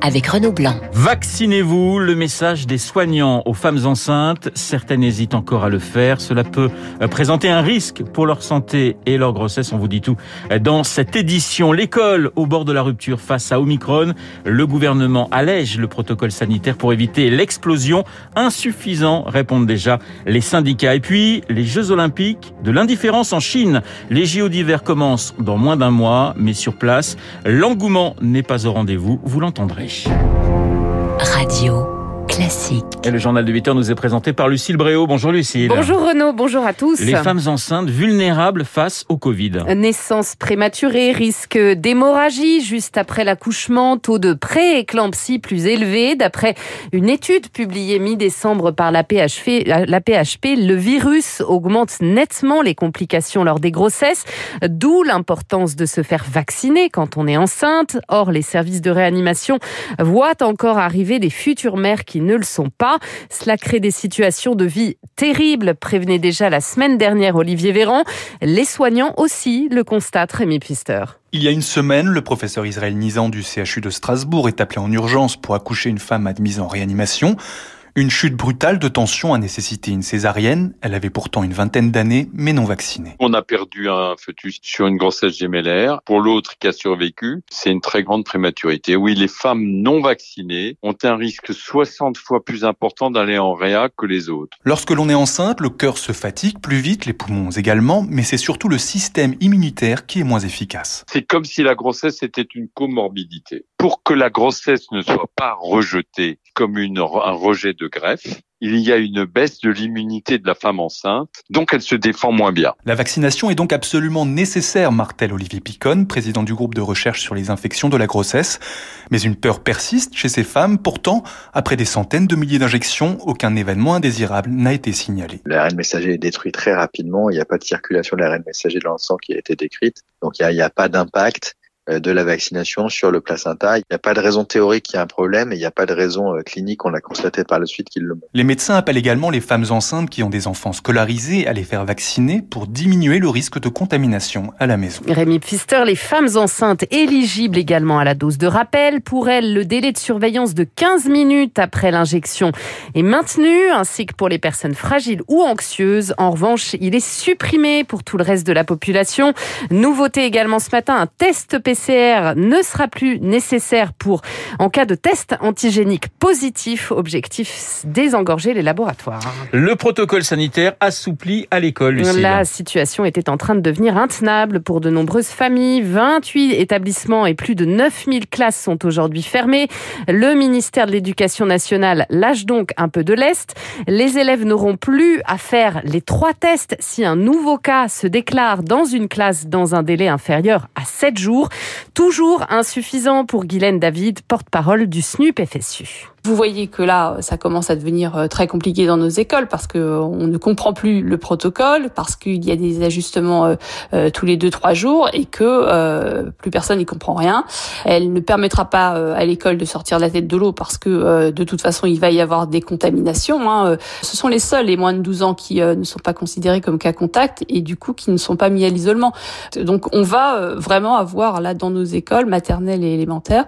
avec Renaud Blanc. Vaccinez-vous, le message des soignants aux femmes enceintes. Certaines hésitent encore à le faire. Cela peut euh, présenter un risque pour leur santé et leur grossesse. On vous dit tout dans cette édition. L'école au bord de la rupture face à Omicron. Le gouvernement allège le protocole sanitaire pour éviter l'explosion. Insuffisant, répondent déjà les syndicats. Et puis, les Jeux Olympiques de l'indifférence en Chine. Les JO d'hiver commencent dans moins d'un mois, mais sur place, l'engouement n'est pas au rendez-vous. Vous l'entendrez. Radio classique. Et le journal de 8 heures nous est présenté par Lucille Bréau. Bonjour Lucille. Bonjour Renaud, bonjour à tous. Les femmes enceintes vulnérables face au Covid. Naissance prématurée, risque d'hémorragie juste après l'accouchement, taux de pré-éclampsie plus élevé. D'après une étude publiée mi-décembre par la PHP, la PHP, le virus augmente nettement les complications lors des grossesses, d'où l'importance de se faire vacciner quand on est enceinte. Or, les services de réanimation voient encore arriver des futures mères qui ne le sont pas. Cela crée des situations de vie terribles, prévenait déjà la semaine dernière Olivier Véran. Les soignants aussi le constatent, Rémi Pfister. Il y a une semaine, le professeur Israël Nizan du CHU de Strasbourg est appelé en urgence pour accoucher une femme admise en réanimation. Une chute brutale de tension a nécessité une césarienne. Elle avait pourtant une vingtaine d'années, mais non vaccinée. On a perdu un fœtus sur une grossesse gémellaire. Pour l'autre qui a survécu, c'est une très grande prématurité. Oui, les femmes non vaccinées ont un risque 60 fois plus important d'aller en réa que les autres. Lorsque l'on est enceinte, le cœur se fatigue plus vite, les poumons également, mais c'est surtout le système immunitaire qui est moins efficace. C'est comme si la grossesse était une comorbidité. Pour que la grossesse ne soit pas rejetée comme une, un rejet de greffe, il y a une baisse de l'immunité de la femme enceinte, donc elle se défend moins bien. La vaccination est donc absolument nécessaire, martèle Olivier Picon, président du groupe de recherche sur les infections de la grossesse. Mais une peur persiste chez ces femmes. Pourtant, après des centaines de milliers d'injections, aucun événement indésirable n'a été signalé. L'ARN messager est détruit très rapidement. Il n'y a pas de circulation de l'ARN messager dans le sang qui a été décrite. Donc il n'y a, a pas d'impact de la vaccination sur le placenta. Il n'y a pas de raison théorique qu'il y a un problème et il n'y a pas de raison clinique, on l'a constaté par la suite qu'il le montre. Les médecins appellent également les femmes enceintes qui ont des enfants scolarisés à les faire vacciner pour diminuer le risque de contamination à la maison. Rémi Pfister, les femmes enceintes éligibles également à la dose de rappel. Pour elles, le délai de surveillance de 15 minutes après l'injection est maintenu, ainsi que pour les personnes fragiles ou anxieuses. En revanche, il est supprimé pour tout le reste de la population. Nouveauté également ce matin, un test PCR PCR ne sera plus nécessaire pour, en cas de test antigénique positif, objectif désengorger les laboratoires. Le protocole sanitaire assoupli à l'école, La situation était en train de devenir intenable pour de nombreuses familles. 28 établissements et plus de 9000 classes sont aujourd'hui fermées. Le ministère de l'Éducation nationale lâche donc un peu de l'Est. Les élèves n'auront plus à faire les trois tests si un nouveau cas se déclare dans une classe dans un délai inférieur à 7 jours. Toujours insuffisant pour Guylaine David, porte-parole du SNUP FSU. Vous voyez que là, ça commence à devenir euh, très compliqué dans nos écoles parce que euh, on ne comprend plus le protocole, parce qu'il y a des ajustements euh, tous les deux trois jours et que plus personne n'y comprend rien. Elle ne permettra pas à l'école de sortir la tête de l'eau parce que de toute façon, il va y avoir des contaminations. Hein. Ce sont les seuls, les moins de 12 ans, qui ne sont pas considérés comme cas contact et du coup qui ne sont pas mis à l'isolement. Donc, on va vraiment avoir là dans nos écoles maternelles et élémentaires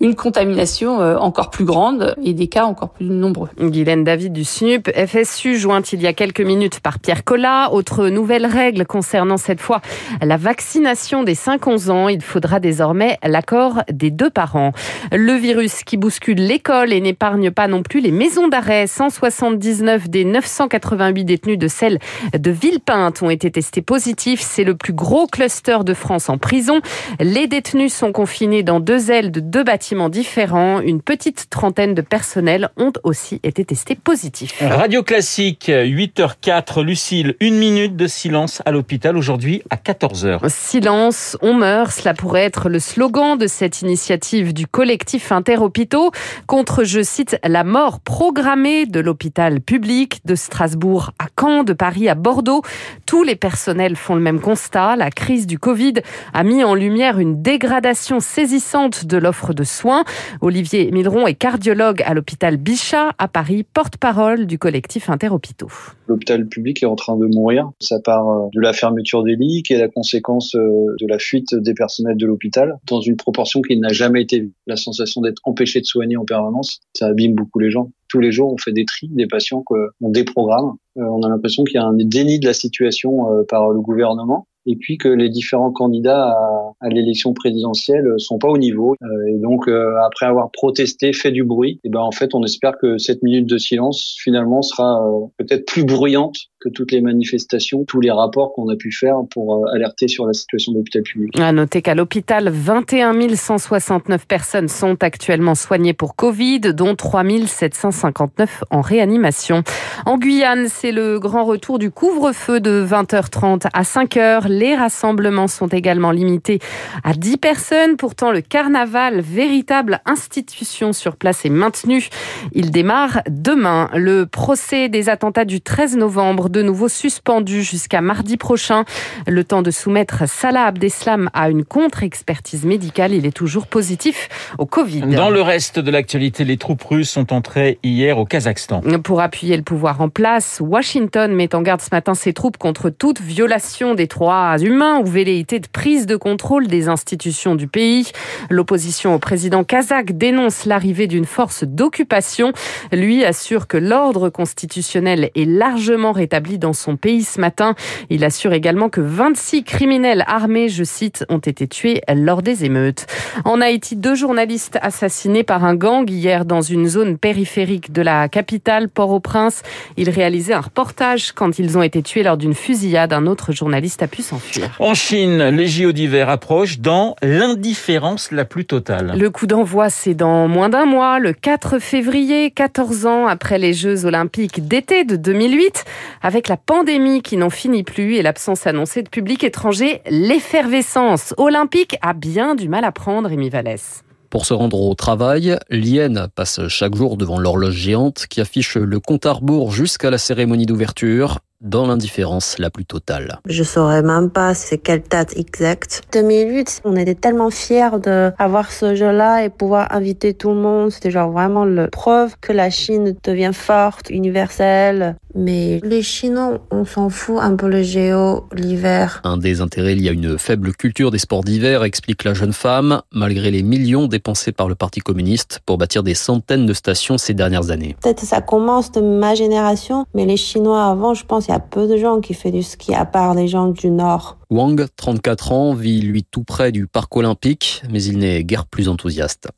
une contamination encore plus grande et des cas encore plus nombreux. Guylaine David du SNUP, FSU, jointe il y a quelques minutes par Pierre Collat. Autre nouvelle règle concernant cette fois la vaccination des 5-11 ans. Il faudra désormais l'accord des deux parents. Le virus qui bouscule l'école et n'épargne pas non plus les maisons d'arrêt. 179 des 988 détenus de celle de Villepinte ont été testés positifs. C'est le plus gros cluster de France en prison. Les détenus sont confinés dans deux ailes de deux bâtiments différents. Une petite trentaine de personnels ont aussi été testés positifs. Radio Classique, 8h04, Lucille, une minute de silence à l'hôpital aujourd'hui à 14h. Silence, on meurt, cela pourrait être le slogan de cette initiative du collectif Interhôpitaux contre, je cite, la mort programmée de l'hôpital public de Strasbourg à Caen, de Paris à Bordeaux. Tous les personnels font le même constat. La crise du Covid a mis en lumière une dégradation saisissante de l'offre de soins. Olivier Milleron est cardiologue à l'hôpital Bichat à Paris, porte-parole du collectif Interhôpitaux. L'hôpital public est en train de mourir. Ça part euh, de la fermeture des lits qui est la conséquence euh, de la fuite des personnels de l'hôpital dans une proportion qui n'a jamais été vue. La sensation d'être empêché de soigner en permanence, ça abîme beaucoup les gens. Tous les jours, on fait des tris des patients qu'on déprogramme. Euh, on a l'impression qu'il y a un déni de la situation par le gouvernement et puis que les différents candidats à l'élection présidentielle sont pas au niveau. Euh, et donc, euh, après avoir protesté, fait du bruit, et ben en fait, on espère que cette minute de silence finalement sera euh, peut-être plus bruyante que toutes les manifestations, tous les rapports qu'on a pu faire pour alerter sur la situation de l'hôpital public. À noter qu'à l'hôpital, 21 169 personnes sont actuellement soignées pour Covid, dont 3 759 en réanimation. En Guyane, c'est le grand retour du couvre-feu de 20h30 à 5h. Les rassemblements sont également limités à 10 personnes. Pourtant, le carnaval, véritable institution sur place, est maintenu. Il démarre demain. Le procès des attentats du 13 novembre, de nouveau suspendu jusqu'à mardi prochain. Le temps de soumettre Salah Abdeslam à une contre-expertise médicale. Il est toujours positif au Covid. Dans le reste de l'actualité, les troupes russes sont entrées hier au Kazakhstan. Pour appuyer le pouvoir en place, Washington met en garde ce matin ses troupes contre toute violation des droits humains ou velléité de prise de contrôle des institutions du pays. L'opposition au président kazakh dénonce l'arrivée d'une force d'occupation. Lui assure que l'ordre constitutionnel est largement rétabli dans son pays ce matin. Il assure également que 26 criminels armés, je cite, ont été tués lors des émeutes. En Haïti, deux journalistes assassinés par un gang hier dans une zone périphérique de la capitale, Port-au-Prince. Ils réalisaient un reportage quand ils ont été tués lors d'une fusillade. Un autre journaliste a pu s'enfuir. En Chine, les JO d'hiver approchent dans l'indifférence la plus totale. Le coup d'envoi, c'est dans moins d'un mois, le 4 février, 14 ans après les Jeux olympiques d'été de 2008. Avec la pandémie qui n'en finit plus et l'absence annoncée de public étranger, l'effervescence olympique a bien du mal à prendre, Rémi Vallès. Pour se rendre au travail, Lienne passe chaque jour devant l'horloge géante qui affiche le compte à rebours jusqu'à la cérémonie d'ouverture dans l'indifférence la plus totale. Je saurais même pas c'est quelle date exacte. 2008, on était tellement fiers d'avoir ce jeu-là et pouvoir inviter tout le monde. C'était genre vraiment le preuve que la Chine devient forte, universelle. Mais les Chinois, on s'en fout un peu le géo, l'hiver. Un des intérêts lié à une faible culture des sports d'hiver, explique la jeune femme, malgré les millions dépensés par le Parti communiste pour bâtir des centaines de stations ces dernières années. Peut-être ça commence de ma génération, mais les Chinois avant, je pense, il y a peu de gens qui font du ski, à part les gens du Nord. Wang, 34 ans, vit lui tout près du parc olympique, mais il n'est guère plus enthousiaste.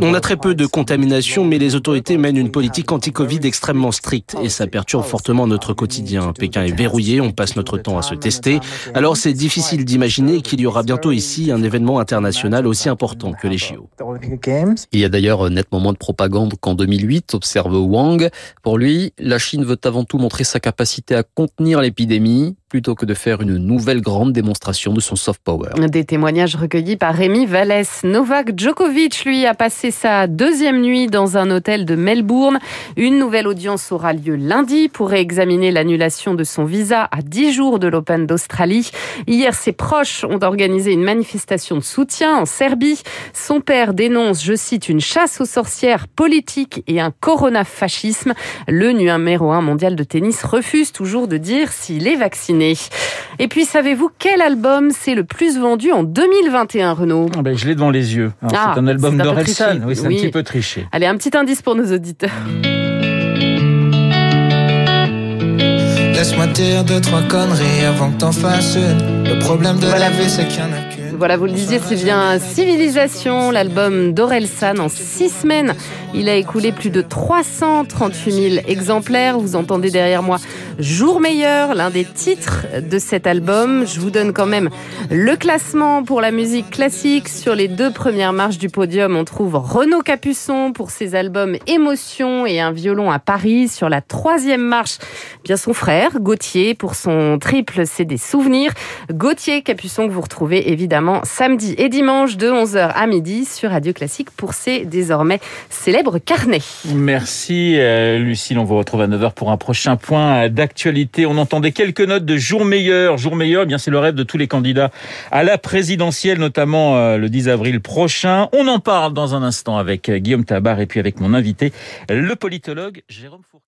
On a très peu de contamination, mais les autorités mènent une politique anti-Covid extrêmement stricte et ça perturbe fortement notre quotidien. Pékin est verrouillé, on passe notre temps à se tester. Alors c'est difficile d'imaginer qu'il y aura bientôt ici un événement international aussi important que les JO. Il y a d'ailleurs nettement moins de propagande qu'en 2008, observe Wang. Pour lui, la Chine veut avant tout montrer sa capacité à contenir l'épidémie plutôt que de faire une nouvelle grande démonstration de son soft power. Des témoignages recueillis par Rémi Vallès. Novak Djokovic, lui, a passé sa deuxième nuit dans un hôtel de Melbourne. Une nouvelle audience aura lieu lundi pour réexaminer l'annulation de son visa à 10 jours de l'Open d'Australie. Hier, ses proches ont organisé une manifestation de soutien en Serbie. Son père dénonce, je cite, une chasse aux sorcières politique et un corona-fascisme. Le numéro 1 mondial de tennis refuse toujours de dire s'il est vacciné. Et puis, savez-vous quel album c'est le plus vendu en 2021, Renaud? Ah ben, Je l'ai devant les yeux. Ah, c'est un album d'Orelsan. Oui, c'est un petit peu triché. Allez, un petit indice pour nos auditeurs. Laisse-moi dire deux, trois conneries avant que t'en fasses Le problème de la vie, c'est qu'il y en a voilà, vous le disiez, c'est bien Civilisation, l'album d'Orelsan en six semaines. Il a écoulé plus de 338 000 exemplaires. Vous entendez derrière moi Jour meilleur, l'un des titres de cet album. Je vous donne quand même le classement pour la musique classique. Sur les deux premières marches du podium, on trouve Renaud Capuçon pour ses albums Émotion et un violon à Paris. Sur la troisième marche, bien son frère Gauthier pour son triple CD Souvenirs. Gauthier Capuçon que vous retrouvez évidemment samedi et dimanche de 11h à midi sur Radio Classique pour ses désormais célèbres carnets. Merci euh, Lucille, on vous retrouve à 9h pour un prochain point On entendait quelques notes de jour meilleur. Jour meilleur, eh bien c'est le rêve de tous les candidats à la présidentielle, notamment euh, le 10 avril prochain. On en parle dans un instant avec Guillaume Tabar et puis avec mon invité, le politologue Jérôme Fourquet.